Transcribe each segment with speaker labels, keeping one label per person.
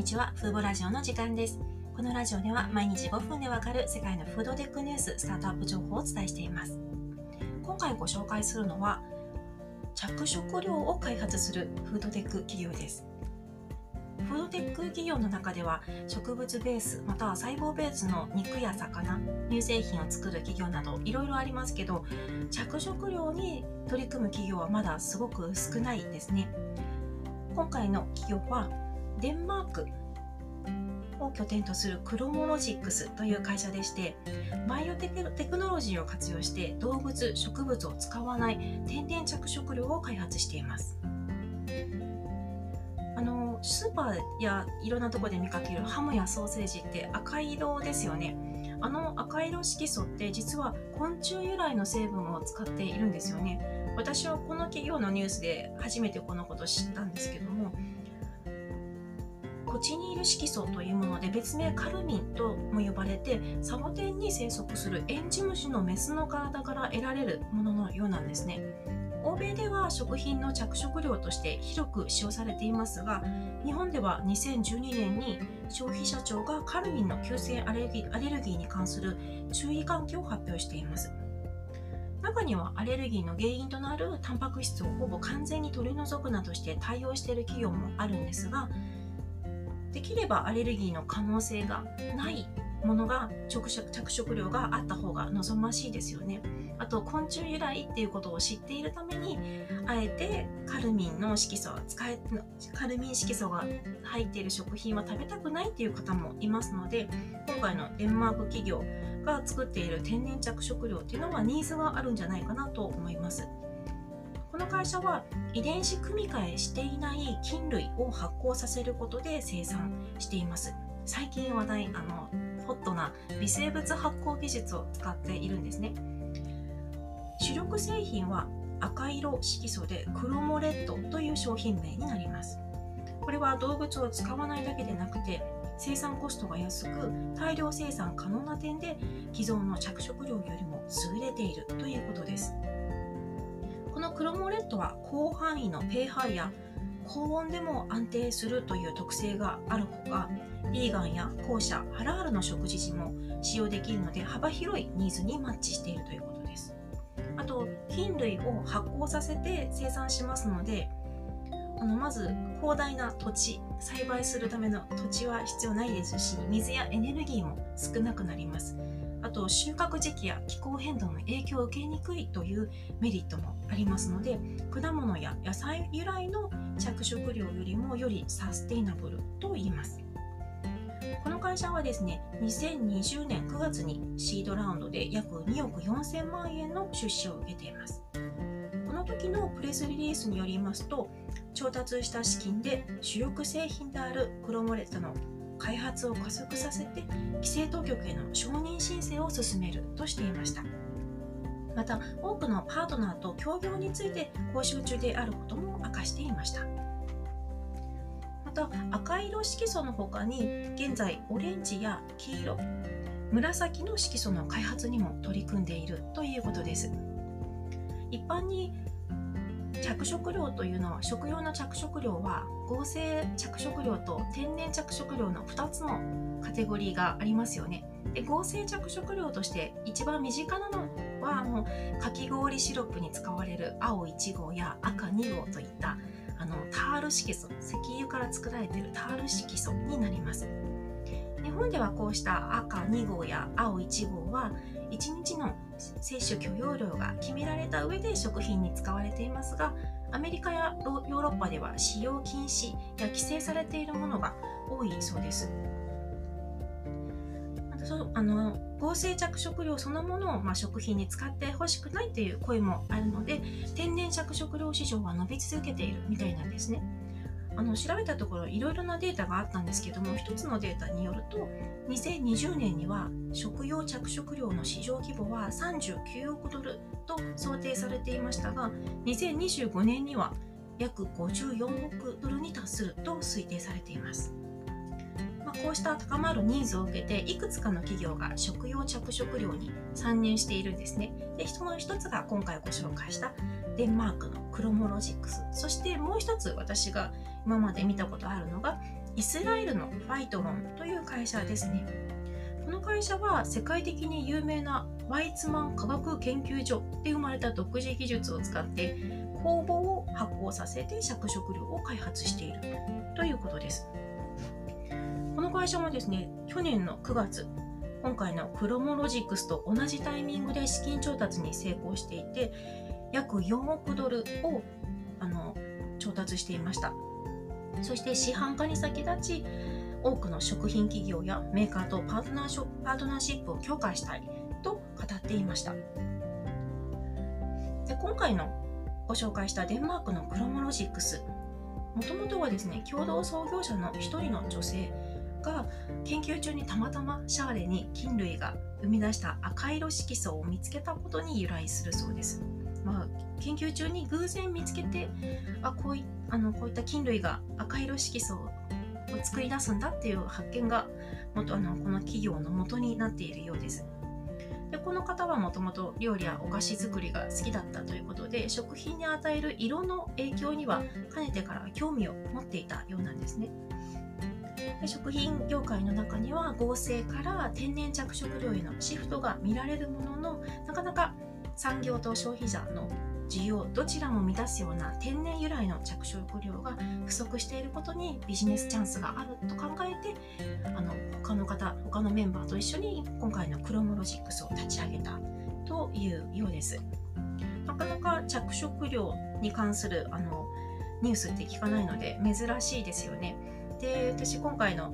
Speaker 1: にちは、フーボラジオの時間です。このラジオでは毎日5分でわかる世界のフードテックニュース、スタートアップ情報をお伝えしています。今回ご紹介するのは、着色料を開発するフードテック企業です。フードテック企業の中では植物ベースまたは細胞ベースの肉や魚乳製品を作る企業などいろいろありますけど着色料に取り組む企業はまだすごく少ないですね今回の企業はデンマークを拠点とするクロモロジックスという会社でしてバイオテクノロジーを活用して動物植物を使わない天然着色料を開発しています。あのスーパーやいろんなとこで見かけるハムやソーセージって赤色ですよね。あの赤色色素って実は昆虫由来の成分を使っているんですよね。私はこの企業のニュースで初めてこのこと知ったんですけどもコチニール色素というもので別名カルミンとも呼ばれてサボテンに生息するエンジムシのメスの体から得られるもののようなんですね。欧米では食品の着色料として広く使用されていますが日本では2012年に消費者庁がカルミンの急性アレルギーに関する注意喚起を発表しています。中にはアレルギーの原因となるタンパク質をほぼ完全に取り除くなどして対応している企業もあるんですができればアレルギーの可能性がないものが着色着色料があった方が望ましいですよね。あと昆虫由来っていうことを知っているためにあえてカルミンの色素は使えカルミン色素が入っている食品は食べたくないっていう方もいますので今回のデンマーク企業が作っている天然着色料っていうのはニーズがあるんじゃないかなと思います。この会社は遺伝子組み換えしていない菌類を発酵させることで生産しています。最近話題あのホットな微生物発酵技術を使っているんですね。主力製品は赤色色素でクロモレットという商品名になります。これは動物を使わないだけでなくて生産コストが安く大量生産可能な点で既存の着色料よりも優れているということです。クロモレットは広範囲の pH や高温でも安定するという特性があるほかヴィーガンや後者ハラールの食事時も使用できるので幅広いニーズにマッチしているということです。あと菌類を発酵させて生産しますのであのまず広大な土地栽培するための土地は必要ないですし水やエネルギーも少なくなります。あと収穫時期や気候変動の影響を受けにくいというメリットもありますので果物や野菜由来の着色料よりもよりサステイナブルと言います。この会社はですね2020年9月にシードラウンドで約2億4000万円の出資を受けています。この時のプレスリリースによりますと調達した資金で主力製品であるクロモレットの開発を加速させて規制当局への承認申請を進めるとしていました。また多くのパートナーと協業について交渉中であることも明かしていました。また赤色色素の他に現在オレンジや黄色紫の色素の開発にも取り組んでいるということです。一般に着色料というのは食用の着色料は合成着色料と天然着色料の2つのカテゴリーがありますよね。で合成着色料として一番身近なのはもうかき氷シロップに使われる青1号や赤2号といったあのタール色素石油から作られているタール色素になります。本ではこうした赤2号や青1号は1日の摂取許容量が決められた上で食品に使われていますがアメリカやヨーロッパでは使用禁止や規制されているものが多いそうです。あの合成着色料そのものを、まあ、食品に使ってほしくないという声もあるので天然着色料市場は伸び続けているみたいなんですね。あの調べたところいろいろなデータがあったんですけども一つのデータによると2020年には食用着色料の市場規模は39億ドルと想定されていましたが2025年には約54億ドルに達すると推定されています。まあ、こうした高まるニーズを受けていくつかの企業が食用着色料に参入しているんですね。でその一つが今回ご紹介したデンマークのクロモロジックス。そしてもう一つ私が今まで見たことあるのがイスラエルのファイトロンという会社ですね。この会社は世界的に有名なワイツマン科学研究所で生まれた独自技術を使って酵母を発酵させて着色料を開発しているということです。この会社もですね去年の9月今回のクロモロジックスと同じタイミングで資金調達に成功していて約4億ドルをあの調達していましたそして市販化に先立ち多くの食品企業やメーカーとパートナーシパートナーシップを強化したいと語っていましたで今回のご紹介したデンマークのクロモロジックスもともとはですね共同創業者の一人の女性が研究中にたまたまシャーレに菌類が生み出した赤色色素を見つけたことに由来するそうです。まあ、研究中に偶然見つけてあこういあのこういった菌類が赤色色素を作り出すんだっていう発見が元あのこの企業の元になっているようです。でこの方はもともと料理やお菓子作りが好きだったということで食品に与える色の影響にはかねてから興味を持っていたようなんですね。で食品業界の中には合成から天然着色料へのシフトが見られるもののなかなか産業と消費者の需要どちらも満たすような天然由来の着色料が不足していることにビジネスチャンスがあると考えてあの他の方他のメンバーと一緒に今回のクロモロジックスを立ち上げたというようです。なかなか着色料に関するあのニュースって聞かないので珍しいですよね。で私今回の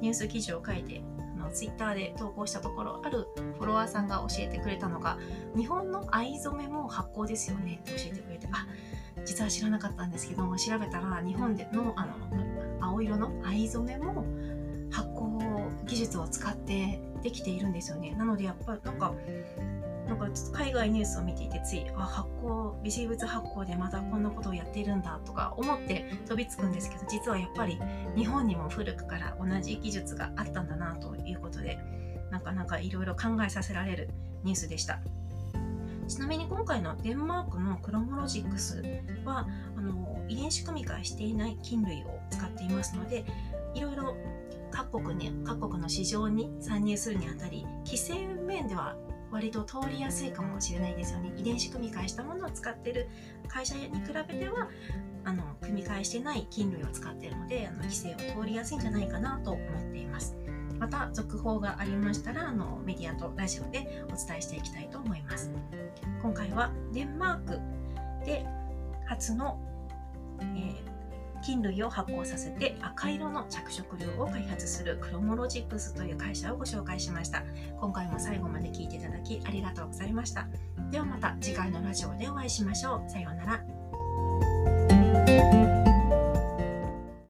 Speaker 1: ニュース記事を書いてのツイッターで投稿したところあるフォロワーさんが教えてくれたのが日本の藍染めも発酵ですよねって教えてくれて。あ実は知らなかったんですけども調べたら日本でのあの青色の藍染めも発酵技術を使ってできているんですよね。なのでやっぱりなんかなんかちょっと海外ニュースを見ていてついあ発酵微生物発酵でまたこんなことをやっているんだとか思って飛びつくんですけど実はやっぱり日本にも古くから同じ技術があったんだなということでなかなかいろいろ考えさせられるニュースでした。ちなみに今回のデンマークのクロモロジックスはあの遺伝子組み換えしていない菌類を使っていますのでいろいろ各国に各国の市場に参入するにあたり規制面では割と通りやすいかもしれないですよね。遺伝子組み換えしたものを使ってる会社に比べてはあの組み換えしてない菌類を使ってるのであの規制は通りやすいんじゃないかなと思っています。また続報がありましたらあのメディアとラジオでお伝えしていきたいと思います。今回はデンマークで初の、えー菌類を発酵させて赤色の着色料を開発するクロモロジックスという会社をご紹介しました。今回も最後まで聞いていただきありがとうございました。ではまた次回のラジオでお会いしましょう。さようなら。